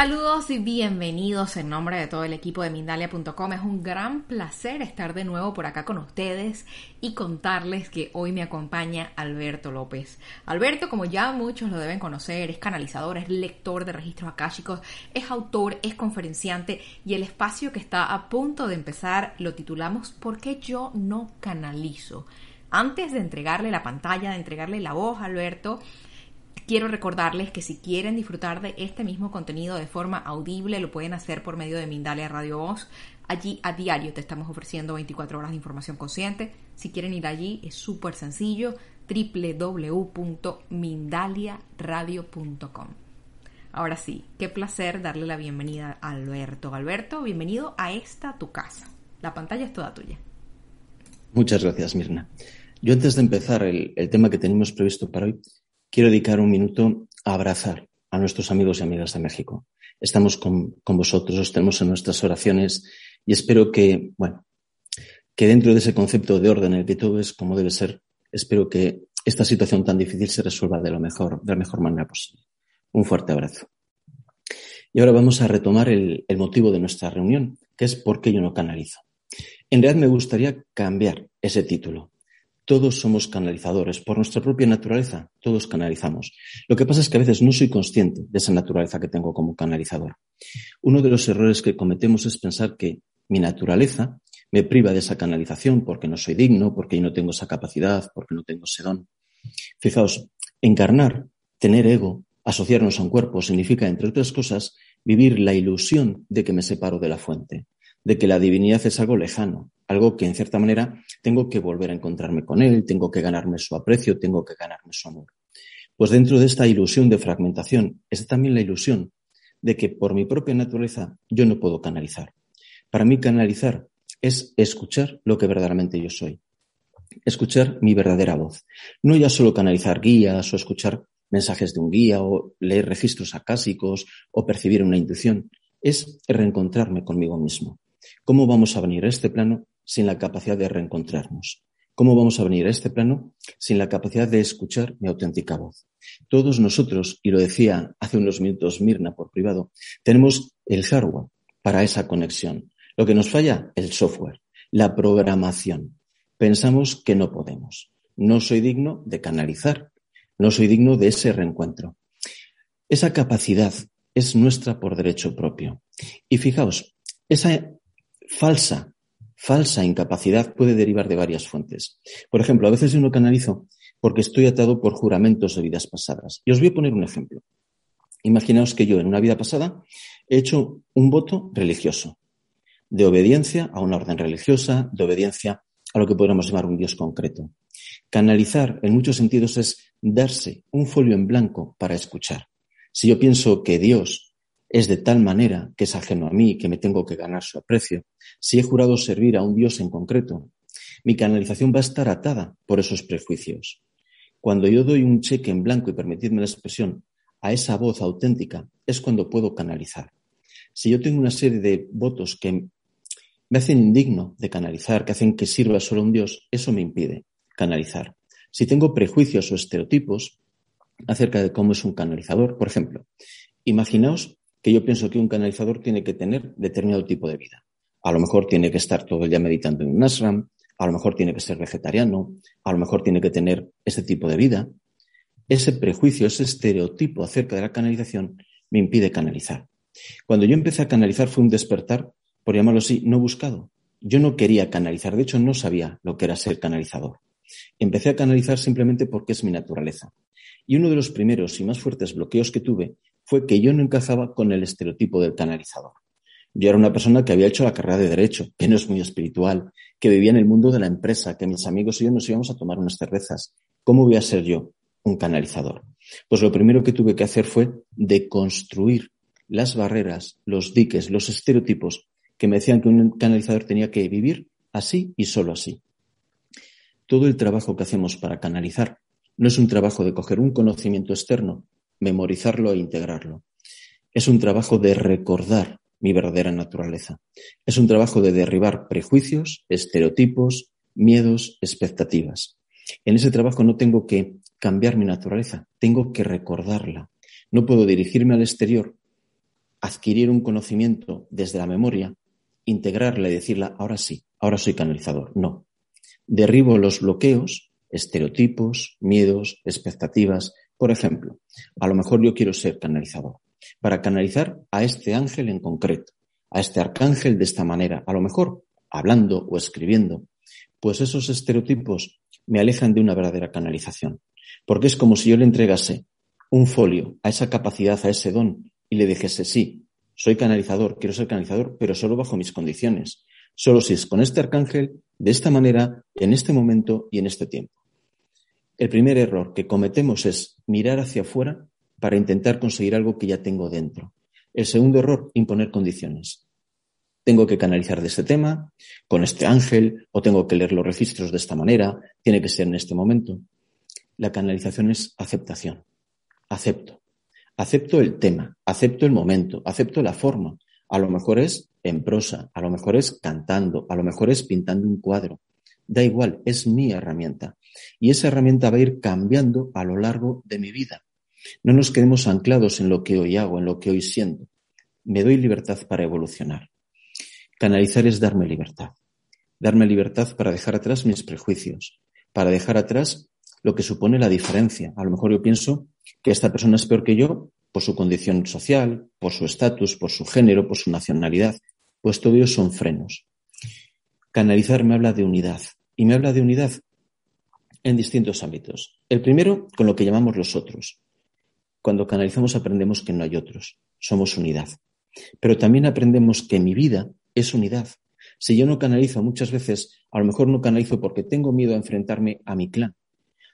Saludos y bienvenidos en nombre de todo el equipo de Mindalia.com. Es un gran placer estar de nuevo por acá con ustedes y contarles que hoy me acompaña Alberto López. Alberto, como ya muchos lo deben conocer, es canalizador, es lector de registros akáshicos, es autor, es conferenciante y el espacio que está a punto de empezar lo titulamos ¿Por qué yo no canalizo? Antes de entregarle la pantalla, de entregarle la voz a Alberto, Quiero recordarles que si quieren disfrutar de este mismo contenido de forma audible, lo pueden hacer por medio de Mindalia Radio Voz. Allí a diario te estamos ofreciendo 24 horas de información consciente. Si quieren ir allí, es súper sencillo www.mindaliaradio.com. Ahora sí, qué placer darle la bienvenida a Alberto. Alberto, bienvenido a esta tu casa. La pantalla es toda tuya. Muchas gracias, Mirna. Yo antes de empezar el, el tema que tenemos previsto para hoy, quiero dedicar un minuto a abrazar a nuestros amigos y amigas de México. Estamos con, vosotros, os tenemos en nuestras oraciones y espero que, bueno, que dentro de ese concepto de orden en el que todo es como debe ser, espero que esta situación tan difícil se resuelva de, lo mejor, de la mejor manera posible. Un fuerte abrazo. Y ahora vamos a retomar el, el motivo de nuestra reunión, que es por qué yo no canalizo. En realidad me gustaría cambiar ese título todos somos canalizadores. Por nuestra propia naturaleza, todos canalizamos. Lo que pasa es que a veces no soy consciente de esa naturaleza que tengo como canalizador. Uno de los errores que cometemos es pensar que mi naturaleza me priva de esa canalización porque no soy digno, porque yo no tengo esa capacidad, porque no tengo ese don. Fijaos, encarnar, tener ego, asociarnos a un cuerpo significa, entre otras cosas, vivir la ilusión de que me separo de la fuente, de que la divinidad es algo lejano, algo que en cierta manera tengo que volver a encontrarme con él, tengo que ganarme su aprecio, tengo que ganarme su amor. Pues dentro de esta ilusión de fragmentación está también la ilusión de que por mi propia naturaleza yo no puedo canalizar. Para mí canalizar es escuchar lo que verdaderamente yo soy, escuchar mi verdadera voz. No ya solo canalizar guías o escuchar mensajes de un guía o leer registros acásicos o percibir una intuición, es reencontrarme conmigo mismo. ¿Cómo vamos a venir a este plano sin la capacidad de reencontrarnos? ¿Cómo vamos a venir a este plano sin la capacidad de escuchar mi auténtica voz? Todos nosotros, y lo decía hace unos minutos Mirna por privado, tenemos el hardware para esa conexión. Lo que nos falla, el software, la programación. Pensamos que no podemos. No soy digno de canalizar. No soy digno de ese reencuentro. Esa capacidad es nuestra por derecho propio. Y fijaos, esa falsa, falsa incapacidad puede derivar de varias fuentes. Por ejemplo, a veces yo no canalizo porque estoy atado por juramentos de vidas pasadas. Y os voy a poner un ejemplo. Imaginaos que yo en una vida pasada he hecho un voto religioso, de obediencia a una orden religiosa, de obediencia a lo que podríamos llamar un Dios concreto. Canalizar en muchos sentidos es darse un folio en blanco para escuchar. Si yo pienso que Dios es de tal manera que es ajeno a mí, que me tengo que ganar su aprecio. Si he jurado servir a un Dios en concreto, mi canalización va a estar atada por esos prejuicios. Cuando yo doy un cheque en blanco y permitidme la expresión a esa voz auténtica, es cuando puedo canalizar. Si yo tengo una serie de votos que me hacen indigno de canalizar, que hacen que sirva solo un Dios, eso me impide canalizar. Si tengo prejuicios o estereotipos acerca de cómo es un canalizador, por ejemplo, imaginaos que yo pienso que un canalizador tiene que tener determinado tipo de vida. A lo mejor tiene que estar todo el día meditando en un ashram, a lo mejor tiene que ser vegetariano, a lo mejor tiene que tener este tipo de vida. Ese prejuicio, ese estereotipo acerca de la canalización me impide canalizar. Cuando yo empecé a canalizar fue un despertar, por llamarlo así, no buscado. Yo no quería canalizar, de hecho no sabía lo que era ser canalizador. Empecé a canalizar simplemente porque es mi naturaleza. Y uno de los primeros y más fuertes bloqueos que tuve fue que yo no encajaba con el estereotipo del canalizador. Yo era una persona que había hecho la carrera de Derecho, que no es muy espiritual, que vivía en el mundo de la empresa, que mis amigos y yo nos íbamos a tomar unas cervezas. ¿Cómo voy a ser yo un canalizador? Pues lo primero que tuve que hacer fue deconstruir las barreras, los diques, los estereotipos que me decían que un canalizador tenía que vivir así y solo así. Todo el trabajo que hacemos para canalizar no es un trabajo de coger un conocimiento externo memorizarlo e integrarlo. Es un trabajo de recordar mi verdadera naturaleza. Es un trabajo de derribar prejuicios, estereotipos, miedos, expectativas. En ese trabajo no tengo que cambiar mi naturaleza, tengo que recordarla. No puedo dirigirme al exterior adquirir un conocimiento desde la memoria, integrarla y decirla, ahora sí, ahora soy canalizador. No. Derribo los bloqueos, estereotipos, miedos, expectativas. Por ejemplo, a lo mejor yo quiero ser canalizador para canalizar a este ángel en concreto, a este arcángel de esta manera, a lo mejor hablando o escribiendo, pues esos estereotipos me alejan de una verdadera canalización. Porque es como si yo le entregase un folio a esa capacidad, a ese don, y le dijese, sí, soy canalizador, quiero ser canalizador, pero solo bajo mis condiciones. Solo si es con este arcángel, de esta manera, en este momento y en este tiempo. El primer error que cometemos es mirar hacia afuera para intentar conseguir algo que ya tengo dentro. El segundo error, imponer condiciones. Tengo que canalizar de este tema, con este ángel, o tengo que leer los registros de esta manera, tiene que ser en este momento. La canalización es aceptación. Acepto. Acepto el tema, acepto el momento, acepto la forma. A lo mejor es en prosa, a lo mejor es cantando, a lo mejor es pintando un cuadro. Da igual, es mi herramienta. Y esa herramienta va a ir cambiando a lo largo de mi vida. No nos quedemos anclados en lo que hoy hago, en lo que hoy siento. Me doy libertad para evolucionar. Canalizar es darme libertad. Darme libertad para dejar atrás mis prejuicios, para dejar atrás lo que supone la diferencia. A lo mejor yo pienso que esta persona es peor que yo por su condición social, por su estatus, por su género, por su nacionalidad. Pues todo ello son frenos. Canalizar me habla de unidad. Y me habla de unidad en distintos ámbitos. El primero, con lo que llamamos los otros. Cuando canalizamos aprendemos que no hay otros, somos unidad. Pero también aprendemos que mi vida es unidad. Si yo no canalizo muchas veces, a lo mejor no canalizo porque tengo miedo a enfrentarme a mi clan.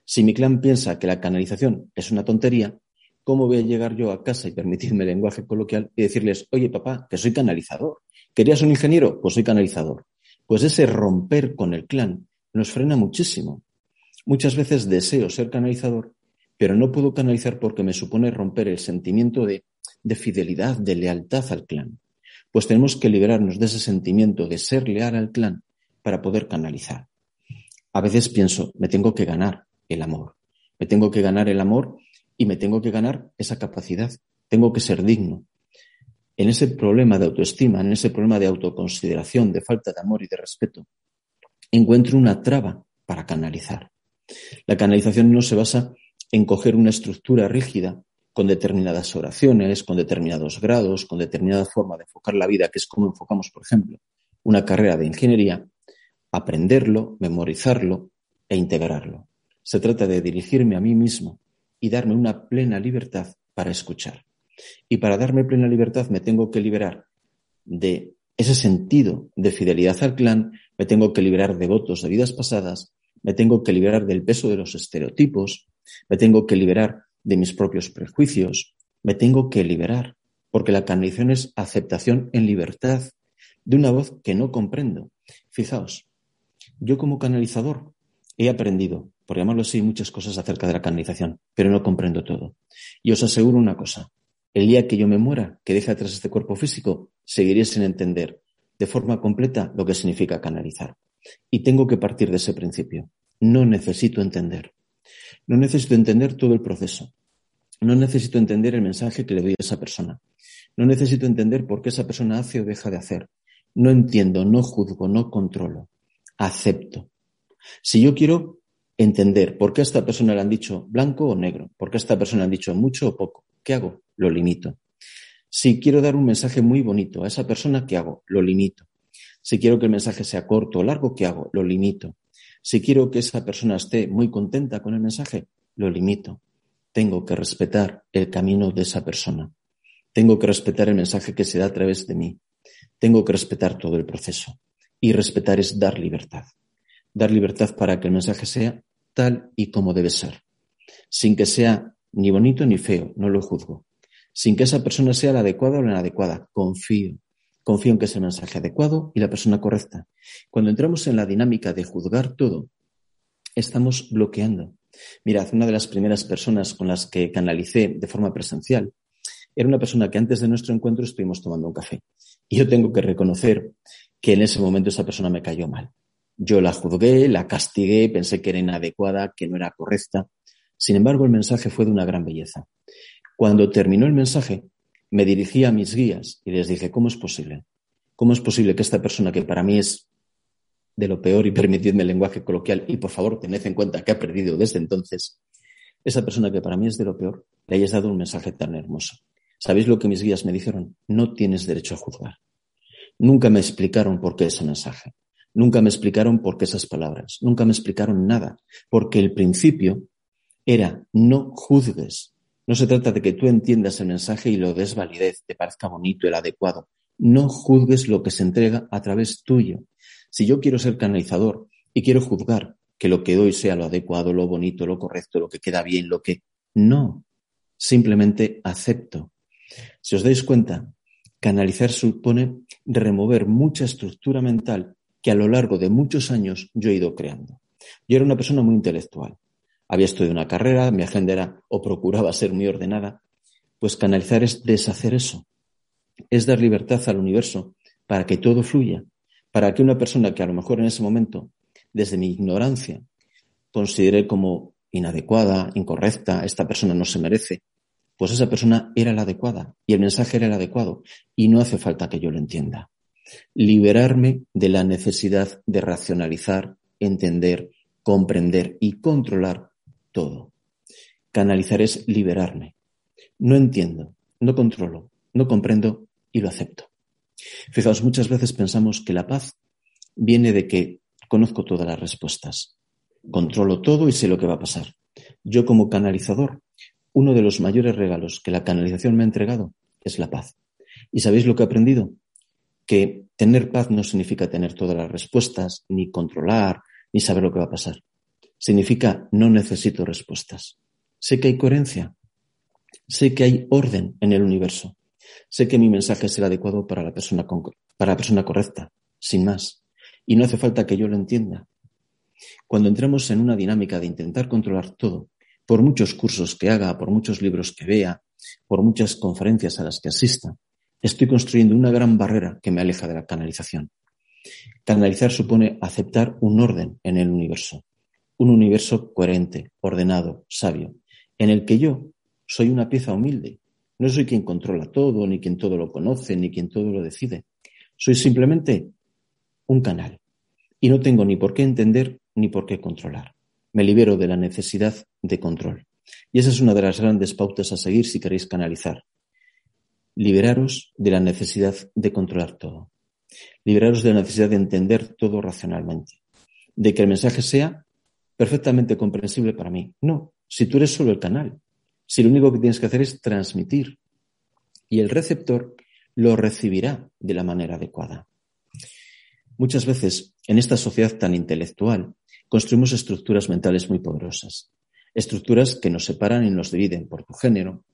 Si mi clan piensa que la canalización es una tontería, ¿cómo voy a llegar yo a casa y permitirme el lenguaje coloquial y decirles, oye papá, que soy canalizador? ¿Querías un ingeniero? Pues soy canalizador. Pues ese romper con el clan nos frena muchísimo. Muchas veces deseo ser canalizador pero no puedo canalizar porque me supone romper el sentimiento de, fidelidad, de lealtad al clan. Pues tenemos que liberarnos de ese sentimiento de ser leal al clan para poder canalizar. A veces pienso, me tengo que ganar el amor, me tengo que ganar el amor y me tengo que ganar esa capacidad, tengo que ser digno. En ese problema de autoestima, en ese problema de autoconsideración, de falta de amor y de respeto, encuentro una traba para canalizar. La canalización no se basa en coger una estructura rígida con determinadas oraciones, con determinados grados, con determinada forma de enfocar la vida, que es como enfocamos, por ejemplo, una carrera de ingeniería, aprenderlo, memorizarlo e integrarlo. Se trata de dirigirme a mí mismo y darme una plena libertad para escuchar. Y para darme plena libertad me tengo que liberar de ese sentido de fidelidad al clan, me tengo que liberar de votos de vidas pasadas, me tengo que liberar del peso de los estereotipos, me tengo que liberar de mis propios prejuicios, me tengo que liberar, porque la canalización es aceptación en libertad de una voz que no comprendo. Fijaos, yo como canalizador he aprendido, por llamarlo así, muchas cosas acerca de la canalización, pero no comprendo todo. Y os aseguro una cosa, el día que yo me muera, que deje atrás este cuerpo físico, seguiré sin entender de forma completa lo que significa canalizar. Y tengo que partir de ese principio. No necesito entender. No necesito entender todo el proceso. No necesito entender el mensaje que le doy a esa persona. No necesito entender por qué esa persona hace o deja de hacer. No entiendo, no juzgo, no controlo. Acepto. Si yo quiero entender por qué a esta persona le han dicho blanco o negro, por qué a esta persona le han dicho mucho o poco, ¿qué hago? Lo limito. Si quiero dar un mensaje muy bonito a esa persona, ¿qué hago? Lo limito. Si quiero que el mensaje sea corto o largo, ¿qué hago? Lo limito. Si quiero que esa persona esté muy contenta con el mensaje, lo limito. Tengo que respetar el camino de esa persona. Tengo que respetar el mensaje que se da a través de mí. Tengo que respetar todo el proceso. Y respetar es dar libertad. Dar libertad para que el mensaje sea tal y como debe ser. Sin que sea ni bonito ni feo, no lo juzgo. Sin que esa persona sea la adecuada o la inadecuada, confío. Confío en que es el mensaje adecuado y la persona correcta. Cuando entramos en la dinámica de juzgar todo, estamos bloqueando. Mirad, una de las primeras personas con las que canalicé de forma presencial era una persona que antes de nuestro encuentro estuvimos tomando un café. Y yo tengo que reconocer que en ese momento esa persona me cayó mal. Yo la juzgué, la castigué, pensé que era inadecuada, que no era correcta. Sin embargo, el mensaje fue de una gran belleza. Cuando terminó el mensaje, me dirigí a mis guías y les dije, ¿cómo es posible? ¿Cómo es posible que esta persona que para mí es de lo peor, y permitidme el lenguaje coloquial, y por favor tened en cuenta que ha perdido desde entonces, esa persona que para mí es de lo peor, le hayas dado un mensaje tan hermoso. ¿Sabéis lo que mis guías me dijeron? No tienes derecho a juzgar. Nunca me explicaron por qué ese mensaje. Nunca me explicaron por qué esas palabras. Nunca me explicaron nada. Porque el principio era no juzgues. No se trata de que tú entiendas el mensaje y lo des validez, te parezca bonito, el adecuado. No juzgues lo que se entrega a través tuyo. Si yo quiero ser canalizador y quiero juzgar que lo que doy sea lo adecuado, lo bonito, lo correcto, lo que queda bien, lo que... No, simplemente acepto. Si os dais cuenta, canalizar supone remover mucha estructura mental que a lo largo de muchos años yo he ido creando. Yo era una persona muy intelectual. Había estudiado una carrera, mi agenda era o procuraba ser muy ordenada. Pues canalizar es deshacer eso. Es dar libertad al universo para que todo fluya, para que una persona que a lo mejor en ese momento, desde mi ignorancia, considere como inadecuada, incorrecta, esta persona no se merece, pues esa persona era la adecuada y el mensaje era el adecuado y no hace falta que yo lo entienda. Liberarme de la necesidad de racionalizar, entender, comprender y controlar todo. Canalizar es liberarme. No entiendo, no controlo, no comprendo y lo acepto. Fijaos, muchas veces pensamos que la paz viene de que conozco todas las respuestas, controlo todo y sé lo que va a pasar. Yo como canalizador uno de los mayores regalos que la canalización me ha entregado es la paz. ¿Y sabéis lo que he aprendido? Que tener paz no significa tener todas las respuestas, ni controlar, ni saber lo que va a pasar. Significa no necesito respuestas. Sé que hay coherencia. Sé que hay orden en el universo. Sé que mi mensaje el adecuado para la persona, para la persona correcta, sin más. Y no hace falta que yo lo entienda. Cuando entramos en una dinámica de intentar controlar todo, por muchos cursos que haga, por muchos libros que vea, por muchas conferencias a las que asista, estoy construyendo una gran barrera que me aleja de la canalización. Canalizar supone aceptar un orden en el universo, un universo coherente, ordenado, sabio, en el que yo soy una pieza humilde. No soy quien controla todo, ni quien todo lo conoce, ni quien todo lo decide. Soy simplemente un canal. Y no tengo ni por qué entender ni por qué controlar me libero de la necesidad de control. Y esa es una de las grandes pautas a seguir si queréis canalizar. Liberaros de la necesidad de controlar todo. Liberaros de la necesidad de entender todo racionalmente. De que el mensaje sea perfectamente comprensible para mí. No, si tú eres solo el canal. Si lo único que tienes que hacer es transmitir. Y el receptor lo recibirá de la manera adecuada. Muchas veces en esta sociedad tan intelectual construimos estructuras mentales muy poderosas. Estructuras que nos separan y nos dividen por tu género,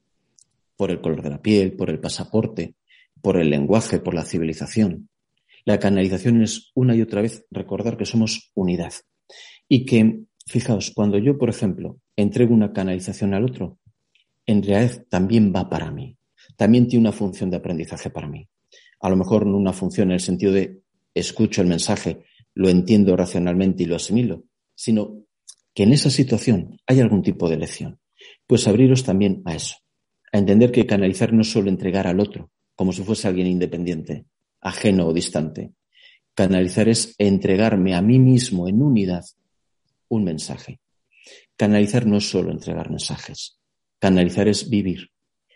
por el color de la piel, por el pasaporte, por el lenguaje, por la civilización. La canalización es una y otra vez recordar que somos unidad. Y que, fijaos, cuando yo, por ejemplo, entrego una canalización al otro, en realidad también va para mí. También tiene una función de aprendizaje para mí. A lo mejor no una función en el sentido de escucho el mensaje lo entiendo racionalmente y lo asimilo, sino que en esa situación hay algún tipo de lección. Pues abriros también a eso, a entender que canalizar no es solo entregar al otro, como si fuese alguien independiente, ajeno o distante. Canalizar es entregarme a mí mismo en unidad un mensaje. Canalizar no es solo entregar mensajes. Canalizar es vivir.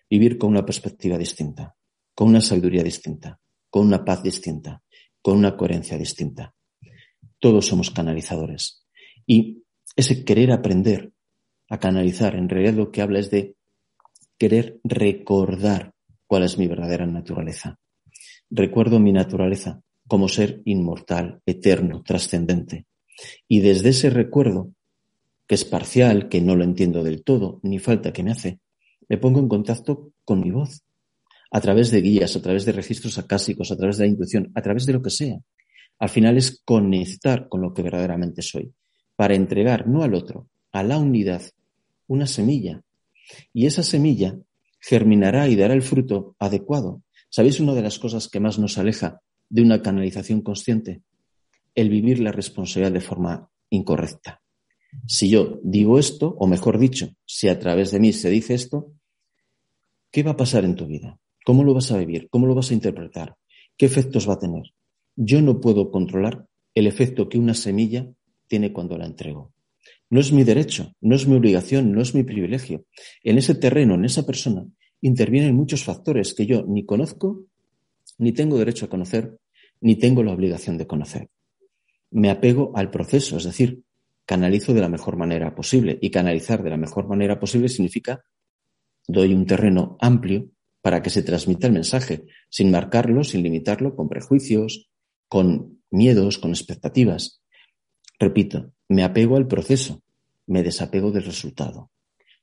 Vivir con una perspectiva distinta, con una sabiduría distinta, con una paz distinta, con una coherencia distinta. Todos somos canalizadores. Y ese querer aprender a canalizar, en realidad lo que habla es de querer recordar cuál es mi verdadera naturaleza. Recuerdo mi naturaleza como ser inmortal, eterno, trascendente. Y desde ese recuerdo, que es parcial, que no lo entiendo del todo, ni falta que me hace, me pongo en contacto con mi voz, a través de guías, a través de registros acásicos, a través de la intuición, a través de lo que sea. Al final es conectar con lo que verdaderamente soy, para entregar no al otro, a la unidad, una semilla. Y esa semilla germinará y dará el fruto adecuado. ¿Sabéis una de las cosas que más nos aleja de una canalización consciente? El vivir la responsabilidad de forma incorrecta. Si yo digo esto, o mejor dicho, si a través de mí se dice esto, ¿qué va a pasar en tu vida? ¿Cómo lo vas a vivir? ¿Cómo lo vas a interpretar? ¿Qué efectos va a tener? Yo no puedo controlar el efecto que una semilla tiene cuando la entrego. No es mi derecho, no es mi obligación, no es mi privilegio. En ese terreno, en esa persona, intervienen muchos factores que yo ni conozco, ni tengo derecho a conocer, ni tengo la obligación de conocer. Me apego al proceso, es decir, canalizo de la mejor manera posible. Y canalizar de la mejor manera posible significa doy un terreno amplio para que se transmita el mensaje, sin marcarlo, sin limitarlo, con prejuicios, con miedos, con expectativas. Repito, me apego al proceso, me desapego del resultado.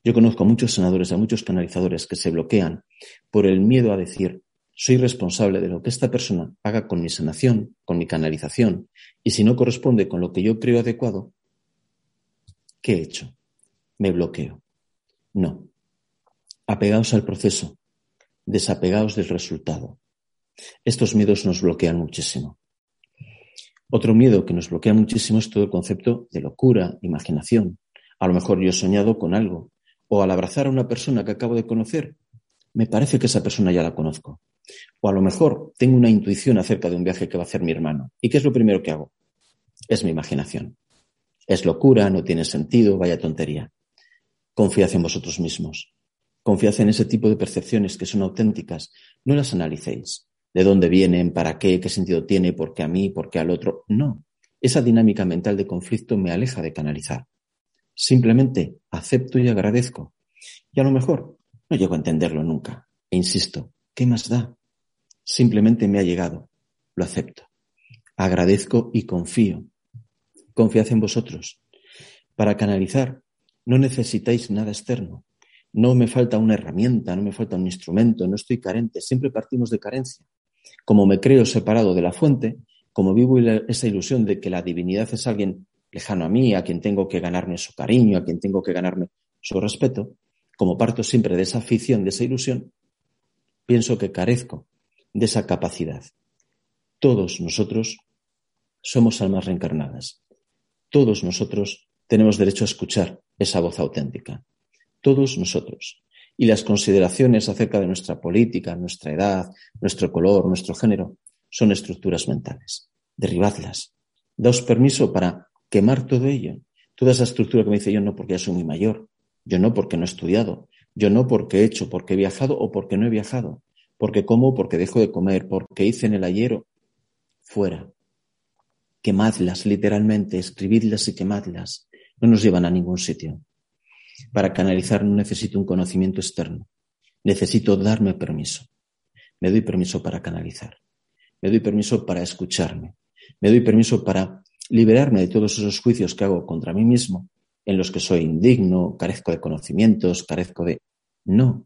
Yo conozco a muchos senadores, a muchos canalizadores que se bloquean por el miedo a decir, soy responsable de lo que esta persona haga con mi sanación, con mi canalización, y si no corresponde con lo que yo creo adecuado, ¿qué he hecho? Me bloqueo. No. Apegaos al proceso, desapegaos del resultado. Estos miedos nos bloquean muchísimo. Otro miedo que nos bloquea muchísimo es todo el concepto de locura, imaginación. A lo mejor yo he soñado con algo, o al abrazar a una persona que acabo de conocer, me parece que esa persona ya la conozco. O a lo mejor tengo una intuición acerca de un viaje que va a hacer mi hermano. ¿Y qué es lo primero que hago? Es mi imaginación. Es locura, no tiene sentido, vaya tontería. Confiad en vosotros mismos. Confiad en ese tipo de percepciones que son auténticas. No las analicéis. ¿De dónde vienen? ¿Para qué? ¿Qué sentido tiene? ¿Por qué a mí? ¿Por qué al otro? No. Esa dinámica mental de conflicto me aleja de canalizar. Simplemente acepto y agradezco. Y a lo mejor no llego a entenderlo nunca. E insisto, ¿qué más da? Simplemente me ha llegado. Lo acepto. Agradezco y confío. Confiad en vosotros. Para canalizar no necesitáis nada externo. No me falta una herramienta, no me falta un instrumento, no estoy carente, siempre partimos de carencia. Como me creo separado de la fuente, como vivo esa ilusión de que la divinidad es alguien lejano a mí, a quien tengo que ganarme su cariño, a quien tengo que ganarme su respeto, como parto siempre de esa afición, de esa ilusión, pienso que carezco de esa capacidad. Todos nosotros somos almas reencarnadas. Todos nosotros tenemos derecho a escuchar esa voz auténtica todos nosotros. Y las consideraciones acerca de nuestra política, nuestra edad, nuestro color, nuestro género, son estructuras mentales. Derribadlas. Daos permiso para quemar todo ello. Toda esa estructura que me dice yo no porque ya soy muy mayor, yo no porque no he estudiado, yo no porque he hecho, porque he viajado o porque no he viajado, porque como, porque dejo de comer, porque hice en el ayer. Fuera. Quemadlas literalmente, escribidlas y quemadlas. No nos llevan a ningún sitio. Para canalizar no necesito un conocimiento externo. Necesito darme permiso. Me doy permiso para canalizar. Me doy permiso para escucharme. Me doy permiso para liberarme de todos esos juicios que hago contra mí mismo, en los que soy indigno, carezco de conocimientos, carezco de... No.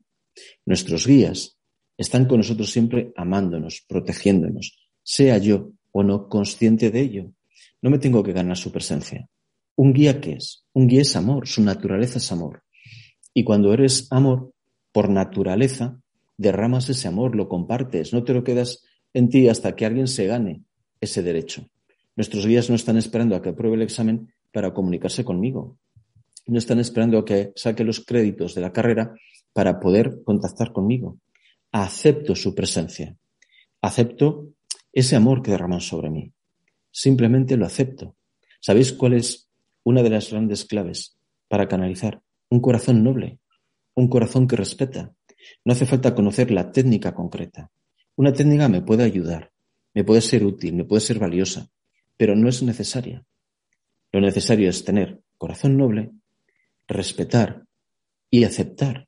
Nuestros guías están con nosotros siempre amándonos, protegiéndonos, sea yo o no consciente de ello. No me tengo que ganar su presencia. ¿Un guía qué es? Un guía es amor, su naturaleza es amor. Y cuando eres amor, por naturaleza, derramas ese amor, lo compartes, no te lo quedas en ti hasta que alguien se gane ese derecho. Nuestros guías no están esperando a que apruebe el examen para comunicarse conmigo. No están esperando a que saque los créditos de la carrera para poder contactar conmigo. Acepto su presencia. Acepto ese amor que derraman sobre mí. Simplemente lo acepto. ¿Sabéis cuál es una de las grandes claves para canalizar. Un corazón noble, un corazón que respeta. No hace falta conocer la técnica concreta. Una técnica me puede ayudar, me puede ser útil, me puede ser valiosa, pero no es necesaria. Lo necesario es tener corazón noble, respetar y aceptar.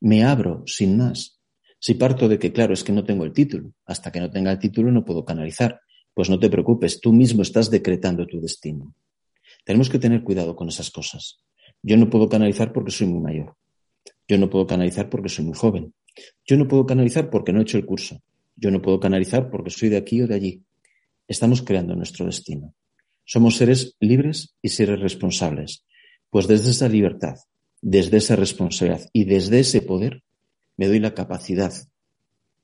Me abro sin más. Si parto de que, claro, es que no tengo el título, hasta que no tenga el título no puedo canalizar, pues no te preocupes, tú mismo estás decretando tu destino. Tenemos que tener cuidado con esas cosas. Yo no puedo canalizar porque soy muy mayor. Yo no puedo canalizar porque soy muy joven. Yo no puedo canalizar porque no he hecho el curso. Yo no puedo canalizar porque soy de aquí o de allí. Estamos creando nuestro destino. Somos seres libres y seres responsables. Pues desde esa libertad, desde esa responsabilidad y desde ese poder, me doy la capacidad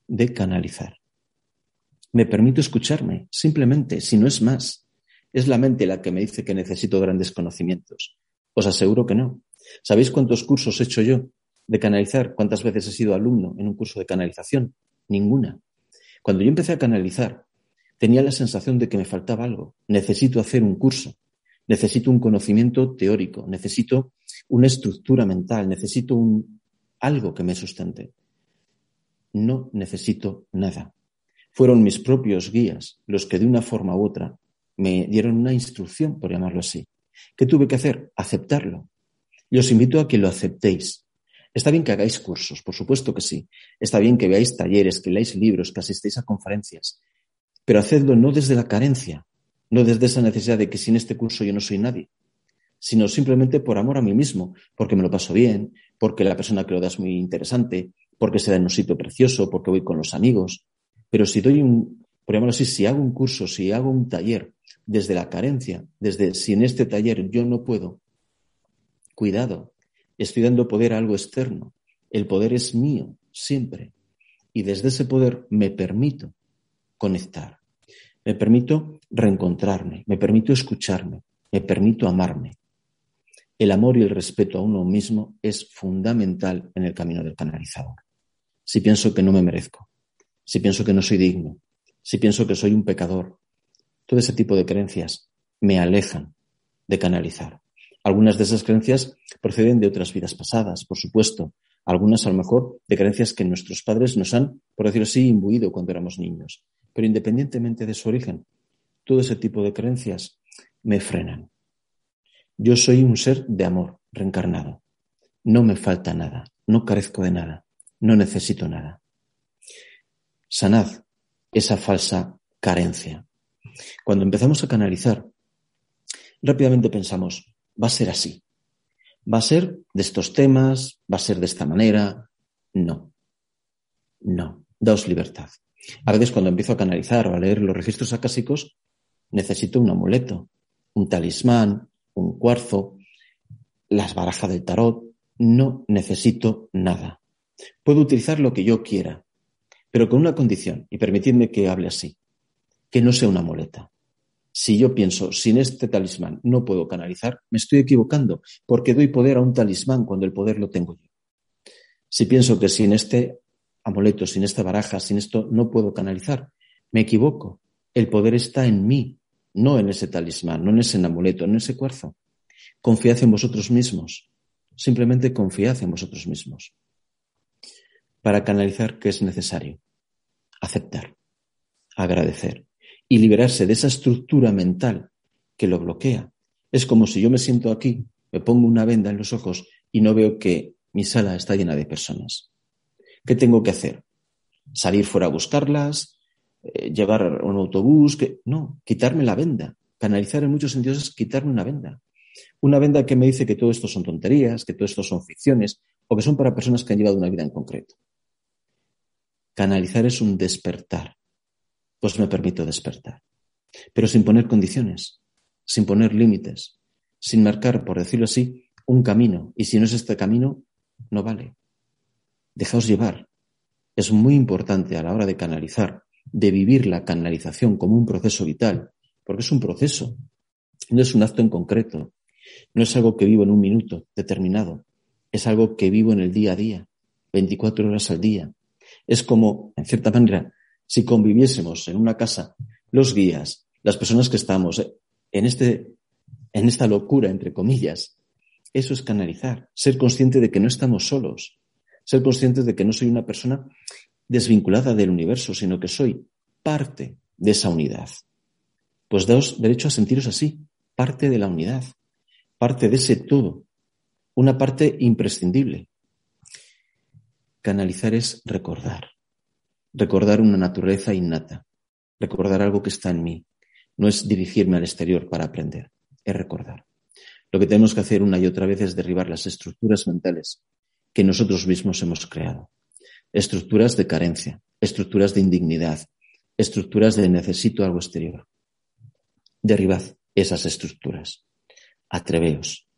de canalizar. Me permito escucharme, simplemente, si no es más. ¿Es la mente la que me dice que necesito grandes conocimientos? Os aseguro que no. ¿Sabéis cuántos cursos he hecho yo de canalizar? ¿Cuántas veces he sido alumno en un curso de canalización? ninguna. Cuando yo empecé a canalizar, tenía la sensación de que me faltaba algo. Necesito hacer un curso, necesito un conocimiento teórico, necesito una estructura mental, necesito algo que me sustente. No necesito nada. Fueron mis propios guías los que de una forma u otra me dieron una instrucción, por llamarlo así. ¿Qué tuve que hacer? Aceptarlo. Y os invito a que lo aceptéis. Está bien que hagáis cursos, por supuesto que sí. Está bien que veáis talleres, que leáis libros, que asistéis a conferencias. Pero hacedlo no desde la carencia, no desde esa necesidad de que sin este curso yo no soy nadie, sino simplemente por amor a mí mismo, porque me lo paso bien, porque la persona que lo da es muy interesante, porque se da en un sitio precioso, porque voy con los amigos. Pero si doy un, por así, si hago un curso, si hago un taller desde la carencia, desde si en este taller yo no puedo, cuidado, estoy dando poder a algo externo. El poder es mío, siempre. Y desde ese poder me permito conectar, me permito reencontrarme, me permito escucharme, me permito amarme. El amor y el respeto a uno mismo es fundamental en el camino del canalizador. Si pienso que no me merezco, si pienso que no soy digno, si pienso que soy un pecador, todo ese tipo de creencias me alejan de canalizar. Algunas de esas creencias proceden de otras vidas pasadas, por supuesto. Algunas, a lo mejor, de creencias que nuestros padres nos han, por decirlo así, imbuido cuando éramos niños. Pero independientemente de su origen, todo ese tipo de creencias me frenan. Yo soy un ser de amor reencarnado. No me falta nada, no carezco de nada, no necesito nada. Sanad esa falsa carencia. Cuando empezamos a canalizar, rápidamente pensamos, va a ser así. Va a ser de estos temas, va a ser de esta manera. No. No. Daos libertad. A veces cuando empiezo a canalizar o a leer los registros acásicos, necesito un amuleto, un talismán, un cuarzo, las barajas del tarot. No necesito nada. Puedo utilizar lo que yo quiera, pero con una condición, y permitidme que hable así, que no sea una muleta. Si yo pienso, sin este talismán no puedo canalizar, me estoy equivocando, porque doy poder a un talismán cuando el poder lo tengo yo. Si pienso que sin este amuleto, sin esta baraja, sin esto no puedo canalizar, me equivoco. El poder está en mí, no en ese talismán, no en ese amuleto, no en ese cuarzo. Confiad en vosotros mismos. Simplemente confiad en vosotros mismos. Para canalizar, ¿qué es necesario? Aceptar, agradecer, y liberarse de esa estructura mental que lo bloquea. Es como si yo me siento aquí, me pongo una venda en los ojos y no veo que mi sala está llena de personas. ¿Qué tengo que hacer? ¿Salir fuera a buscarlas? Eh, ¿Llevar un autobús? Que... No, quitarme la venda. Canalizar en muchos sentidos es quitarme una venda. Una venda que me dice que todo esto son tonterías, que todo esto son ficciones o que son para personas que han llevado una vida en concreto. Canalizar es un despertar pues me permito despertar. Pero sin poner condiciones, sin poner límites, sin marcar, por decirlo así, un camino. Y si no es este camino, no vale. Dejaos llevar. Es muy importante a la hora de canalizar, de vivir la canalización como un proceso vital, porque es un proceso, no es un acto en concreto, no es algo que vivo en un minuto determinado, es algo que vivo en el día a día, 24 horas al día. Es como, en cierta manera, si conviviésemos en una casa, los guías, las personas que estamos eh, en, este, en esta locura, entre comillas, eso es canalizar, ser consciente de que no estamos solos, ser consciente de que no soy una persona desvinculada del universo, sino que soy parte de esa unidad. Pues daos derecho a sentiros así, parte de la unidad, parte de ese todo, una parte imprescindible. Canalizar es recordar recordar una naturaleza innata, recordar algo que está en mí. No es dirigirme al exterior para aprender, es recordar. Lo que tenemos que hacer una y otra vez es derribar las estructuras mentales que nosotros mismos hemos creado. Estructuras de carencia, estructuras de indignidad, estructuras de necesito algo exterior. Derribad esas estructuras. Atreveos.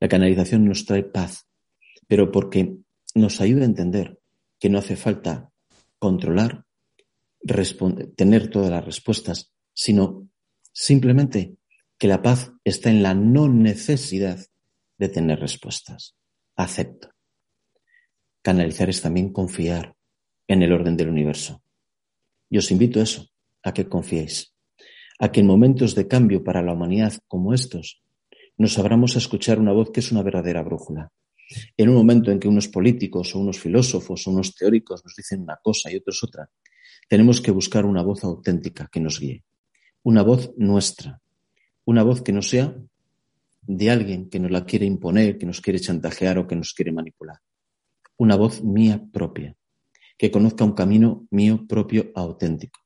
La canalización nos trae paz, pero porque nos ayuda a entender que no hace falta controlar, tener todas las respuestas, sino simplemente que la paz está en la no necesidad de tener respuestas. Acepto. Canalizar es también confiar, en el orden del universo. Y os invito a eso, a que confiéis, a que en momentos de cambio para la humanidad como estos, nos abramos a escuchar una voz que es una verdadera brújula. En un momento en que unos políticos o unos filósofos o unos teóricos nos dicen una cosa y otros otra, tenemos que buscar una voz auténtica que nos guíe, una voz nuestra, una voz que no sea de alguien que nos la quiere imponer, que nos quiere chantajear o que nos quiere manipular. Una voz mía propia, que conozca un camino mío propio auténtico.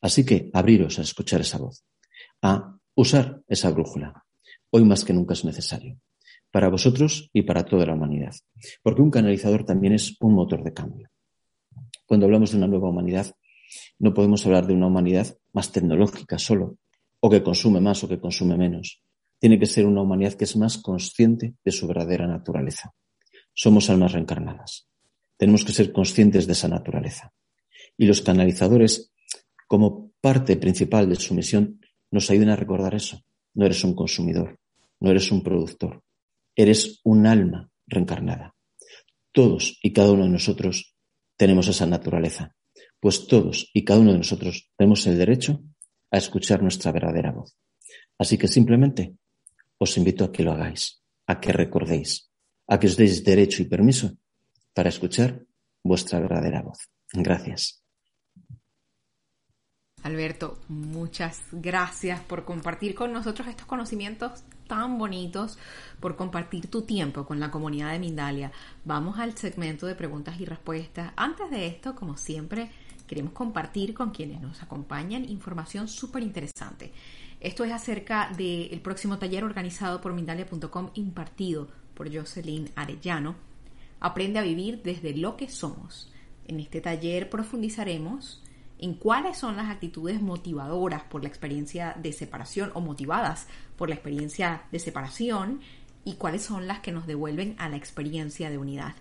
Así que abriros a escuchar esa voz, a usar esa brújula. Hoy más que nunca es necesario, para vosotros y para toda la humanidad, porque un canalizador también es un motor de cambio. Cuando hablamos de una nueva humanidad, no podemos hablar de una humanidad más tecnológica solo, o que consume más o que consume menos. Tiene que ser una humanidad que es más consciente de su verdadera naturaleza. Somos almas reencarnadas. Tenemos que ser conscientes de esa naturaleza. Y los canalizadores, como parte principal de su misión, nos ayudan a recordar eso. No eres un consumidor, no eres un productor, eres un alma reencarnada. Todos y cada uno de nosotros tenemos esa naturaleza, pues todos y cada uno de nosotros tenemos el derecho a escuchar nuestra verdadera voz. Así que simplemente os invito a que lo hagáis, a que recordéis, a que os deis derecho y permiso para escuchar vuestra verdadera voz. Gracias. Alberto, muchas gracias por compartir con nosotros estos conocimientos tan bonitos, por compartir tu tiempo con la comunidad de Mindalia. Vamos al segmento de preguntas y respuestas. Antes de esto, como siempre, queremos compartir con quienes nos acompañan información súper interesante. Esto es acerca del próximo taller organizado por Mindalia.com impartido por Jocelyn Arellano Aprende a vivir desde lo que somos. En este taller profundizaremos en cuáles son las actitudes motivadoras por la experiencia de separación o motivadas por la experiencia de separación y cuáles son las que nos devuelven a la experiencia de unidad.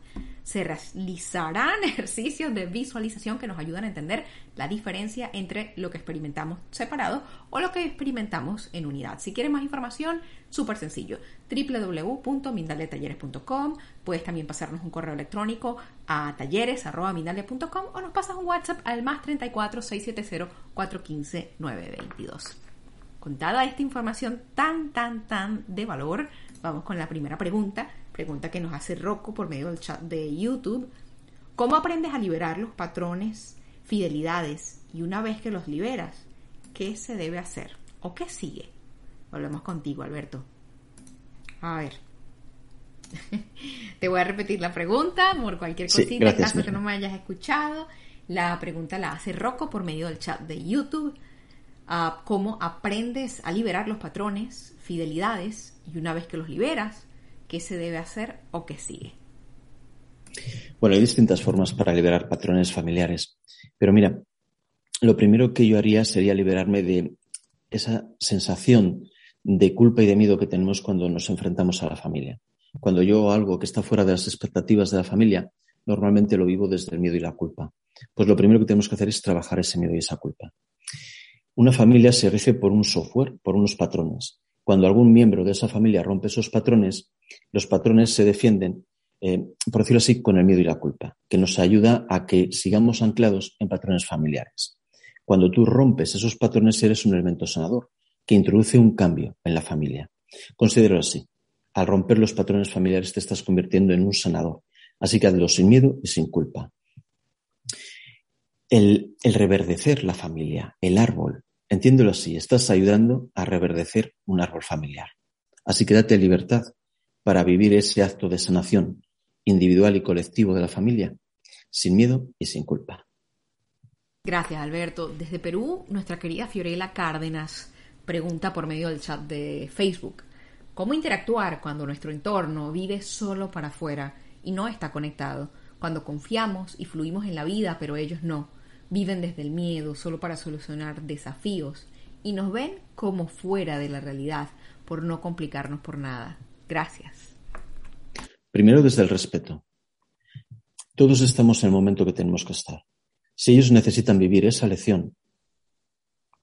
Se realizarán ejercicios de visualización que nos ayudan a entender la diferencia entre lo que experimentamos separado o lo que experimentamos en unidad. Si quieres más información, súper sencillo, www.mindaletalleres.com. Puedes también pasarnos un correo electrónico a talleres.mindalia.com o nos pasas un WhatsApp al más 34 670 415 922. Contada esta información tan, tan, tan de valor, Vamos con la primera pregunta, pregunta que nos hace Rocco por medio del chat de YouTube. ¿Cómo aprendes a liberar los patrones, fidelidades y una vez que los liberas, qué se debe hacer o qué sigue? Volvemos contigo, Alberto. A ver. Te voy a repetir la pregunta por cualquier cosita, en caso que no me hayas escuchado. La pregunta la hace Rocco por medio del chat de YouTube. Ah, ¿Cómo aprendes a liberar los patrones, fidelidades y una vez que los liberas, ¿qué se debe hacer o qué sigue? Bueno, hay distintas formas para liberar patrones familiares. Pero mira, lo primero que yo haría sería liberarme de esa sensación de culpa y de miedo que tenemos cuando nos enfrentamos a la familia. Cuando yo algo que está fuera de las expectativas de la familia, normalmente lo vivo desde el miedo y la culpa. Pues lo primero que tenemos que hacer es trabajar ese miedo y esa culpa. Una familia se rige por un software, por unos patrones. Cuando algún miembro de esa familia rompe esos patrones, los patrones se defienden, eh, por decirlo así, con el miedo y la culpa, que nos ayuda a que sigamos anclados en patrones familiares. Cuando tú rompes esos patrones, eres un elemento sanador, que introduce un cambio en la familia. Considero así. Al romper los patrones familiares te estás convirtiendo en un sanador. Así que hazlo sin miedo y sin culpa. El, el reverdecer la familia, el árbol, Entiéndelo así, estás ayudando a reverdecer un árbol familiar. Así que date libertad para vivir ese acto de sanación individual y colectivo de la familia, sin miedo y sin culpa. Gracias, Alberto. Desde Perú, nuestra querida Fiorella Cárdenas pregunta por medio del chat de Facebook, ¿cómo interactuar cuando nuestro entorno vive solo para afuera y no está conectado? Cuando confiamos y fluimos en la vida, pero ellos no viven desde el miedo solo para solucionar desafíos y nos ven como fuera de la realidad por no complicarnos por nada. Gracias. Primero desde el respeto. Todos estamos en el momento que tenemos que estar. Si ellos necesitan vivir esa lección,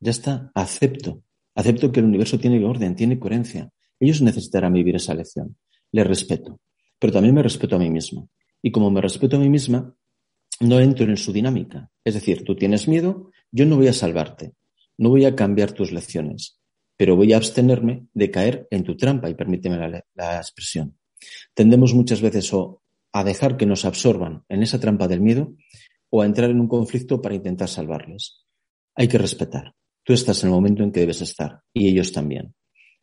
ya está, acepto. Acepto que el universo tiene orden, tiene coherencia. Ellos necesitarán vivir esa lección. Les respeto. Pero también me respeto a mí mismo. Y como me respeto a mí misma, no entro en su dinámica. Es decir, tú tienes miedo, yo no voy a salvarte, no voy a cambiar tus lecciones, pero voy a abstenerme de caer en tu trampa, y permíteme la, expresión. Tendemos muchas veces o a dejar que nos absorban en esa trampa del miedo o a entrar en un conflicto para intentar salvarles. Hay que respetar. Tú estás en el momento en que debes estar y ellos también.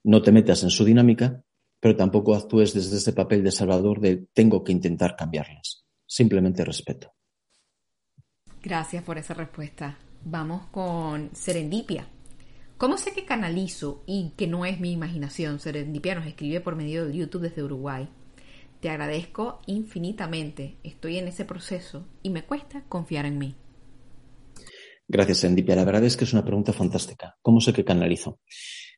No te metas en su dinámica, pero tampoco actúes desde ese papel de salvador de tengo que intentar cambiarlas. Simplemente respeto. Gracias por esa respuesta. Vamos con Serendipia. ¿Cómo sé que canalizo y que no es mi imaginación? Serendipia nos escribe por medio de YouTube desde Uruguay. Te agradezco infinitamente. Estoy en ese proceso y me cuesta confiar en mí. Gracias, Serendipia. La verdad es que es una pregunta fantástica. ¿Cómo sé que canalizo?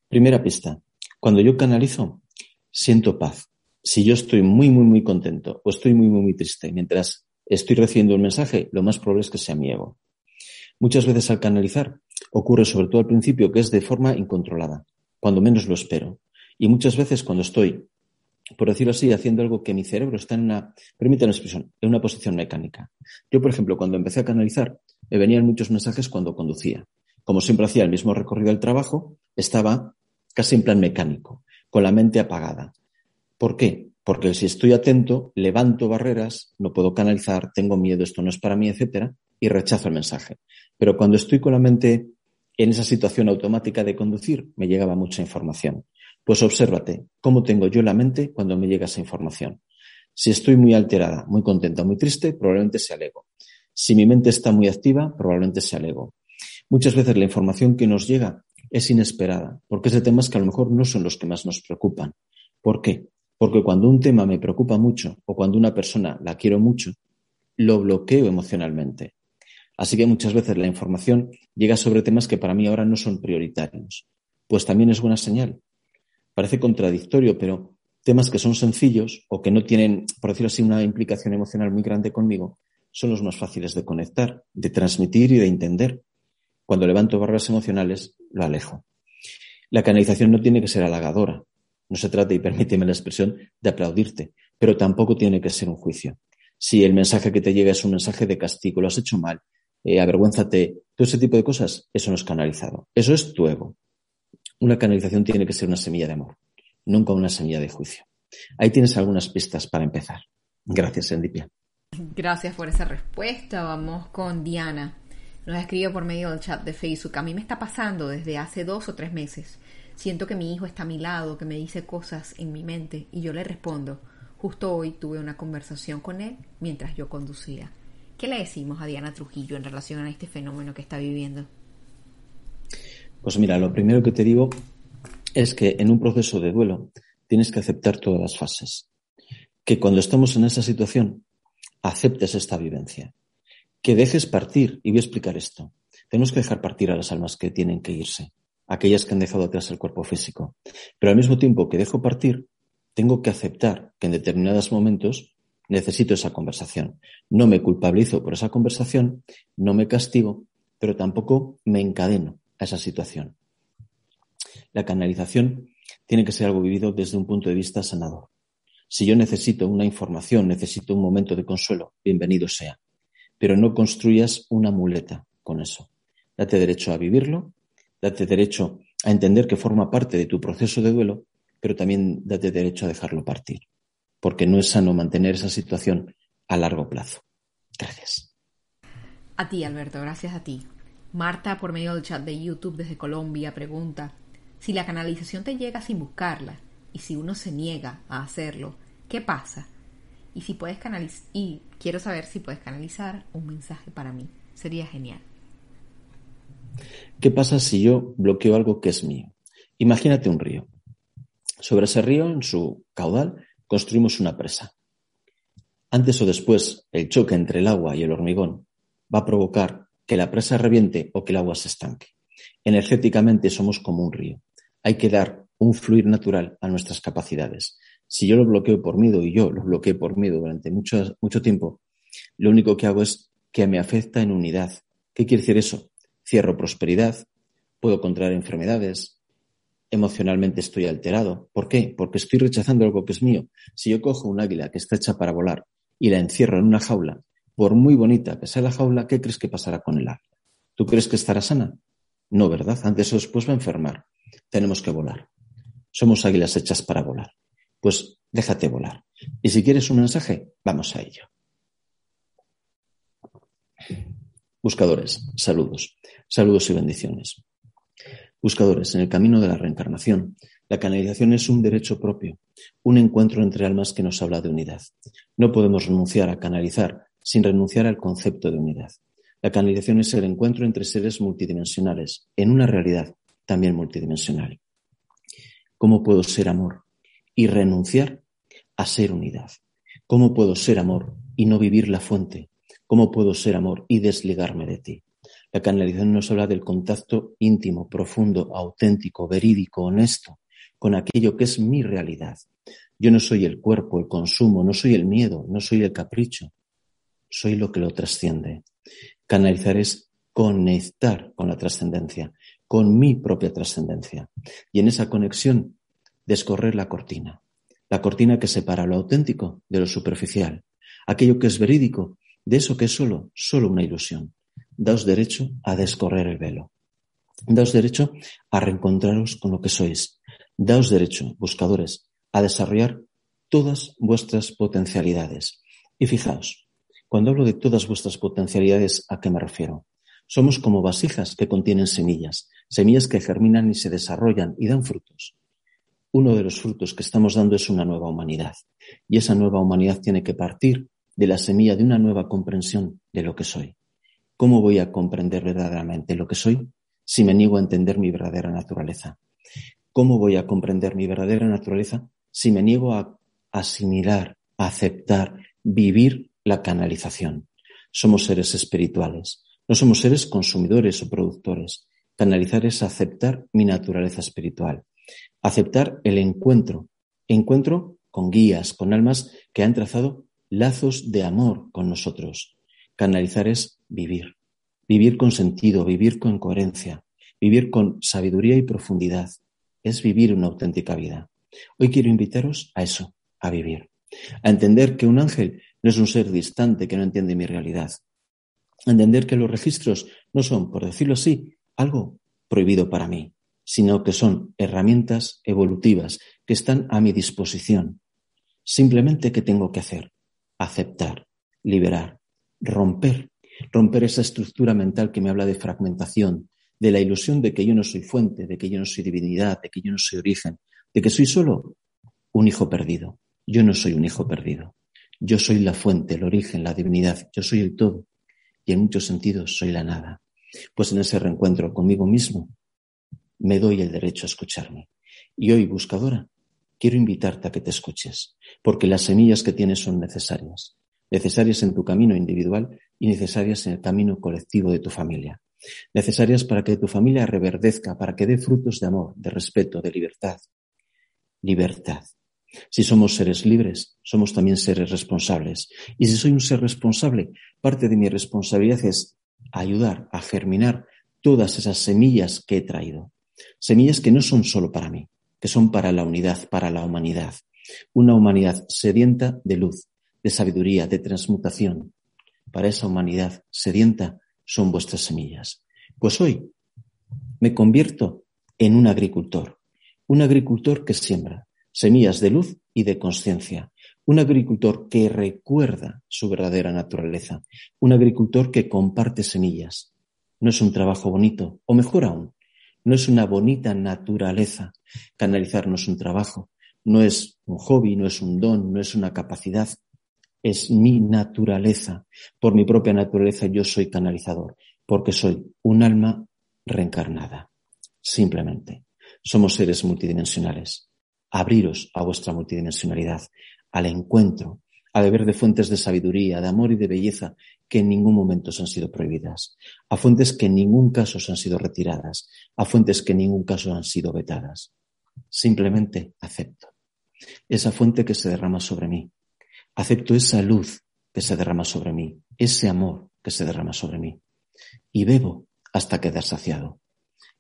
Primera pista. Cuando yo canalizo, siento paz. Si yo estoy muy, muy, muy contento o estoy muy, muy, muy triste mientras estoy recibiendo un mensaje, lo más probable es que sea mi ego. Muchas veces al canalizar ocurre sobre todo al principio que es de forma incontrolada, cuando menos lo espero. Y muchas veces cuando estoy, por decirlo así, haciendo algo que mi cerebro está en una, permítame la expresión, en una posición mecánica. Yo, por ejemplo, cuando empecé a canalizar, me venían muchos mensajes cuando conducía. Como siempre hacía el mismo recorrido del trabajo, estaba casi en plan mecánico, con la mente apagada. ¿Por qué? Porque si estoy atento, levanto barreras, no puedo canalizar, tengo miedo, esto no es para mí, etcétera, y rechazo el mensaje. Pero cuando estoy con la mente en esa situación automática de conducir, me llegaba mucha información. Pues obsérvate cómo tengo yo la mente cuando me llega esa información. Si estoy muy alterada, muy contenta, muy triste, probablemente sea el ego. Si mi mente está muy activa, probablemente sea el ego. Muchas veces la información que nos llega es inesperada, porque es de temas que a lo mejor no son los que más nos preocupan. ¿Por qué? Porque cuando un tema me preocupa mucho o cuando una persona la quiero mucho, lo bloqueo emocionalmente. Así que muchas veces la información llega sobre temas que para mí ahora no son prioritarios. Pues también es buena señal. Parece contradictorio, pero temas que son sencillos o que no tienen, por decirlo así, una implicación emocional muy grande conmigo, son los más fáciles de conectar, de transmitir y de entender. Cuando levanto barreras emocionales, lo alejo. La canalización no tiene que ser halagadora. No se trata, y permíteme la expresión, de aplaudirte, pero tampoco tiene que ser un juicio. Si el mensaje que te llega es un mensaje de castigo, lo has hecho mal, eh, avergüénzate, todo ese tipo de cosas, eso no es canalizado. Eso es tu ego. Una canalización tiene que ser una semilla de amor, nunca una semilla de juicio. Ahí tienes algunas pistas para empezar. Gracias, Endipia. Gracias por esa respuesta. Vamos con Diana. Nos escribe por medio del chat de Facebook. A mí me está pasando desde hace dos o tres meses. Siento que mi hijo está a mi lado, que me dice cosas en mi mente y yo le respondo. Justo hoy tuve una conversación con él mientras yo conducía. ¿Qué le decimos a Diana Trujillo en relación a este fenómeno que está viviendo? Pues mira, lo primero que te digo es que en un proceso de duelo tienes que aceptar todas las fases. Que cuando estamos en esa situación, aceptes esta vivencia. Que dejes partir, y voy a explicar esto. Tenemos que dejar partir a las almas que tienen que irse, aquellas que han dejado atrás el cuerpo físico. Pero al mismo tiempo que dejo partir, tengo que aceptar que en determinados momentos necesito esa conversación. No me culpabilizo por esa conversación, no me castigo, pero tampoco me encadeno a esa situación. La canalización tiene que ser algo vivido desde un punto de vista sanador. Si yo necesito una información, necesito un momento de consuelo, bienvenido sea. Pero no construyas una muleta con eso. Date derecho a vivirlo, date derecho a entender que forma parte de tu proceso de duelo, pero también date derecho a dejarlo partir porque no es sano mantener esa situación a largo plazo. Gracias. A ti, Alberto, gracias a ti. Marta, por medio del chat de YouTube desde Colombia, pregunta, si la canalización te llega sin buscarla y si uno se niega a hacerlo, ¿qué pasa? Y si puedes canalizar, y quiero saber si puedes canalizar un mensaje para mí. Sería genial. ¿Qué pasa si yo bloqueo algo que es mío? Imagínate un río. Sobre ese río, en su caudal, construimos una presa. Antes o después, el choque entre el agua y el hormigón va a provocar que la presa reviente o que el agua se estanque. Energéticamente somos como un río. Hay que dar un fluir natural a nuestras capacidades. Si yo lo bloqueo por miedo y yo lo bloqueo por miedo durante mucho, mucho tiempo, lo único que hago es que me afecta en unidad. ¿Qué quiere decir eso? Cierro prosperidad, puedo contraer enfermedades, emocionalmente estoy alterado. ¿Por qué? Porque estoy rechazando algo que es mío. Si yo cojo un águila que está hecha para volar y la encierro en una jaula, por muy bonita que sea la jaula, ¿qué crees que pasará con el águila? ¿Tú crees que estará sana? No, ¿verdad? Antes o después va a enfermar. Tenemos que volar. Somos águilas hechas para volar. Pues déjate volar. Y si quieres un mensaje, vamos a ello. Buscadores, saludos. Saludos y bendiciones. Buscadores, en el camino de la reencarnación, la canalización es un derecho propio, un encuentro entre almas que nos habla de unidad. No podemos renunciar a canalizar sin renunciar al concepto de unidad. La canalización es el encuentro entre seres multidimensionales, en una realidad también multidimensional. ¿Cómo puedo ser amor y renunciar a ser unidad? ¿Cómo puedo ser amor y no vivir la fuente? ¿Cómo puedo ser amor y desligarme de ti? La canalización nos habla del contacto íntimo, profundo, auténtico, verídico, honesto, con aquello que es mi realidad. Yo no soy el cuerpo, el consumo, no soy el miedo, no soy el capricho, soy lo que lo trasciende. Canalizar es conectar con la trascendencia, con mi propia trascendencia. Y en esa conexión, descorrer la cortina. La cortina que separa lo auténtico de lo superficial. Aquello que es verídico de eso que es solo, solo una ilusión. Daos derecho a descorrer el velo. Daos derecho a reencontraros con lo que sois. Daos derecho, buscadores, a desarrollar todas vuestras potencialidades. Y fijaos, cuando hablo de todas vuestras potencialidades, ¿a qué me refiero? Somos como vasijas que contienen semillas, semillas que germinan y se desarrollan y dan frutos. Uno de los frutos que estamos dando es una nueva humanidad. Y esa nueva humanidad tiene que partir de la semilla de una nueva comprensión de lo que soy. ¿Cómo voy a comprender verdaderamente lo que soy si me niego a entender mi verdadera naturaleza? ¿Cómo voy a comprender mi verdadera naturaleza si me niego a asimilar, a aceptar, vivir la canalización? Somos seres espirituales, no somos seres consumidores o productores. Canalizar es aceptar mi naturaleza espiritual, aceptar el encuentro, encuentro con guías, con almas que han trazado lazos de amor con nosotros. Canalizar es vivir, vivir con sentido, vivir con coherencia, vivir con sabiduría y profundidad. Es vivir una auténtica vida. Hoy quiero invitaros a eso, a vivir, a entender que un ángel no es un ser distante que no entiende mi realidad, entender que los registros no son, por decirlo así, algo prohibido para mí, sino que son herramientas evolutivas que están a mi disposición. Simplemente, ¿qué tengo que hacer? Aceptar, liberar, romper, romper esa estructura mental que me habla de fragmentación, de la ilusión de que yo no soy fuente, de que yo no soy divinidad, de que yo no soy origen, de que soy solo un hijo perdido. Yo no soy un hijo perdido. Yo soy la fuente, el origen, la divinidad. Yo soy el todo y en muchos sentidos soy la nada. Pues en ese reencuentro conmigo mismo me doy el derecho a escucharme. Y hoy, buscadora, quiero invitarte a que te escuches, porque las semillas que tienes son necesarias, necesarias en tu camino individual y necesarias en el camino colectivo de tu familia, necesarias para que tu familia reverdezca, para que dé frutos de amor, de respeto, de libertad. Libertad. Si somos seres libres, somos también seres responsables. Y si soy un ser responsable, parte de mi responsabilidad es ayudar a germinar todas esas semillas que he traído. Semillas que no son solo para mí, que son para la unidad, para la humanidad. Una humanidad sedienta de luz, de sabiduría, de transmutación. Para esa humanidad sedienta son vuestras semillas. Pues hoy me convierto en un agricultor, un agricultor que siembra, semillas de luz y de conciencia. Un agricultor que recuerda su verdadera naturaleza. Un agricultor que comparte semillas. No es un trabajo bonito, o mejor aún, no es una bonita naturaleza. Canalizar no es un trabajo, no es un hobby, no es un don, no es una capacidad. Es mi naturaleza. Por mi propia naturaleza yo soy canalizador, porque soy un alma reencarnada. Simplemente. Somos seres multidimensionales abriros a vuestra multidimensionalidad, al encuentro, a beber de fuentes de sabiduría, de amor y de belleza que en ningún momento se han sido prohibidas, a fuentes que en ningún caso se han sido retiradas, a fuentes que en ningún caso han sido vetadas. Simplemente acepto esa fuente que se derrama sobre mí. Acepto esa luz que se derrama sobre mí, ese amor que se derrama sobre mí. Y bebo hasta quedar saciado.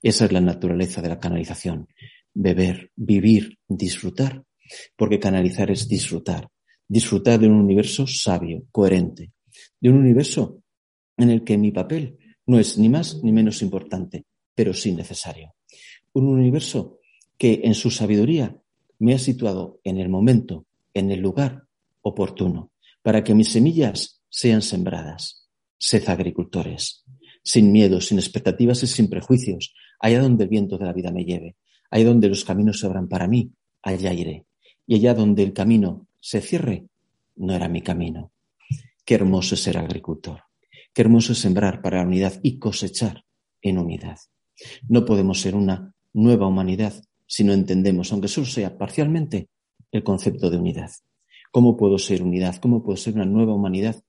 Esa es la naturaleza de la canalización beber, vivir, disfrutar, porque canalizar es disfrutar, disfrutar de un universo sabio, coherente, de un universo en el que mi papel no es ni más ni menos importante, pero sí necesario. Un universo que en su sabiduría me ha situado en el momento, en el lugar oportuno, para que mis semillas sean sembradas. Sed agricultores, sin miedo, sin expectativas y sin prejuicios, allá donde el viento de la vida me lleve, allá donde los caminos se abran para mí, allá iré. Y allá donde el camino se cierre, no era mi camino. Qué hermoso es ser agricultor. Qué hermoso es sembrar para la unidad y cosechar en unidad. No podemos ser una nueva humanidad si no entendemos, aunque solo sea parcialmente, el concepto de unidad. ¿Cómo puedo ser unidad? ¿Cómo puedo ser una nueva humanidad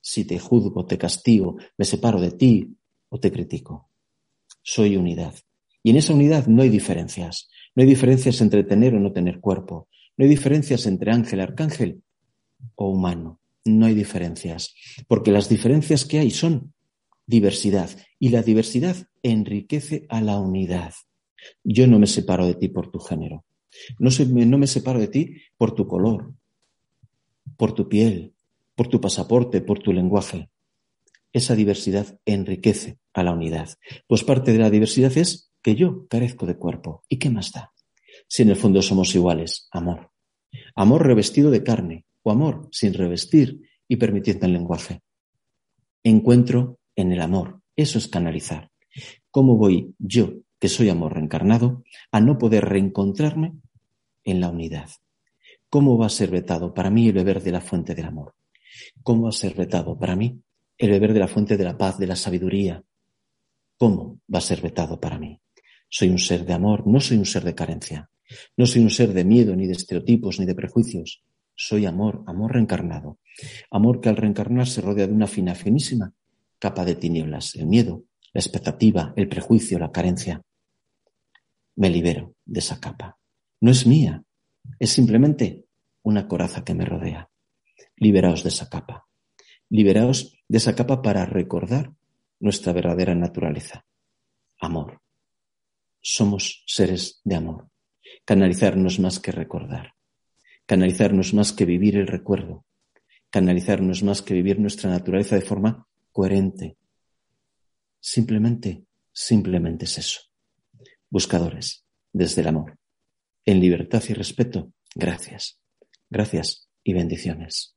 si te juzgo, te castigo, me separo de ti o te critico? Soy unidad. Y en esa unidad no hay diferencias. No hay diferencias entre tener o no tener cuerpo. No hay diferencias entre ángel, arcángel o humano. No hay diferencias. Porque las diferencias que hay son diversidad. Y la diversidad enriquece a la unidad. Yo no me separo de ti por tu género. No, no me separo de ti por tu color, por tu piel, por tu pasaporte, por tu lenguaje. Esa diversidad enriquece a la unidad. Pues parte de la diversidad es que yo carezco de cuerpo. ¿Y qué más da? Si en el fondo somos iguales, amor. Amor revestido de carne o amor sin revestir y permitiendo el lenguaje. Encuentro en el amor. Eso es canalizar. ¿Cómo voy yo, que soy amor reencarnado, a no poder reencontrarme en la unidad? ¿Cómo va a ser vetado para mí el beber de la fuente del amor? ¿Cómo va a ser vetado para mí el beber de la fuente de la paz, de la sabiduría? ¿Cómo va a ser vetado para mí? Soy un ser de amor, no soy un ser de carencia. No soy un ser de miedo, ni de estereotipos, ni de prejuicios. Soy amor, amor reencarnado. Amor que al reencarnar se rodea de una fina, finísima capa de tinieblas, el miedo, la expectativa, el prejuicio, la carencia. Me libero de esa capa. No es mía, es simplemente una coraza que me rodea. Liberaos de esa capa. Liberaos de esa capa para recordar nuestra verdadera naturaleza. Amor somos seres de amor. Canalizarnos más que recordar. Canalizarnos más que vivir el recuerdo. Canalizarnos más que vivir nuestra naturaleza de forma coherente. Simplemente, simplemente es eso. Buscadores, desde el amor. En libertad y respeto, gracias. Gracias y bendiciones.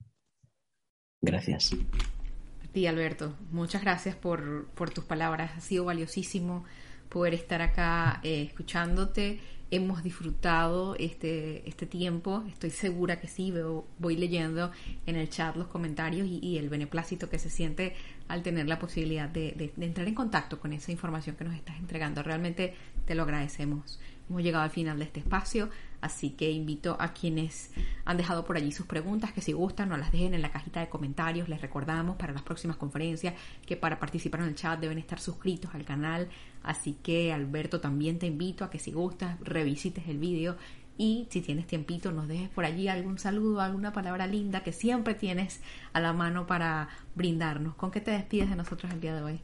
Gracias. A ti, Alberto. Muchas gracias por, por tus palabras. Ha sido valiosísimo poder estar acá eh, escuchándote. Hemos disfrutado este, este tiempo, estoy segura que sí, veo, voy leyendo en el chat los comentarios y, el beneplácito que se siente al tener la posibilidad de entrar en contacto con esa información que nos estás entregando. Realmente te lo agradecemos. Hemos llegado al final de este espacio, así que invito a quienes han dejado por allí sus preguntas, que si gustan nos las dejen en la cajita de comentarios. Les recordamos para las próximas conferencias que para participar en el chat deben estar suscritos al canal. Así que Alberto también te invito a que si gustas revisites el vídeo y si tienes tiempito nos dejes por allí algún saludo, alguna palabra linda que siempre tienes a la mano para brindarnos. ¿Con qué te despides de nosotros el día de hoy?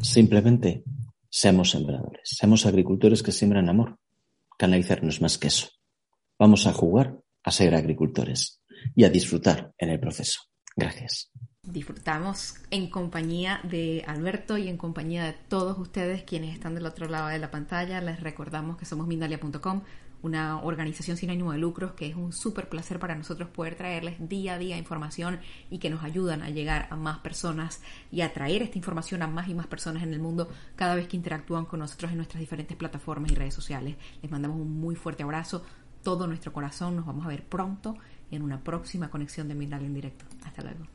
Simplemente Seamos sembradores, seamos agricultores que siembran amor. Canalizarnos más que eso. Vamos a jugar a ser agricultores y a disfrutar en el proceso. Gracias. Disfrutamos en compañía de Alberto y en compañía de todos ustedes quienes están del otro lado de la pantalla. Les recordamos que somos Mindalia.com una organización sin ánimo de lucros que es un súper placer para nosotros poder traerles día a día información y que nos ayudan a llegar a más personas y a traer esta información a más y más personas en el mundo cada vez que interactúan con nosotros en nuestras diferentes plataformas y redes sociales. Les mandamos un muy fuerte abrazo, todo nuestro corazón, nos vamos a ver pronto en una próxima conexión de Mindalia en directo. Hasta luego.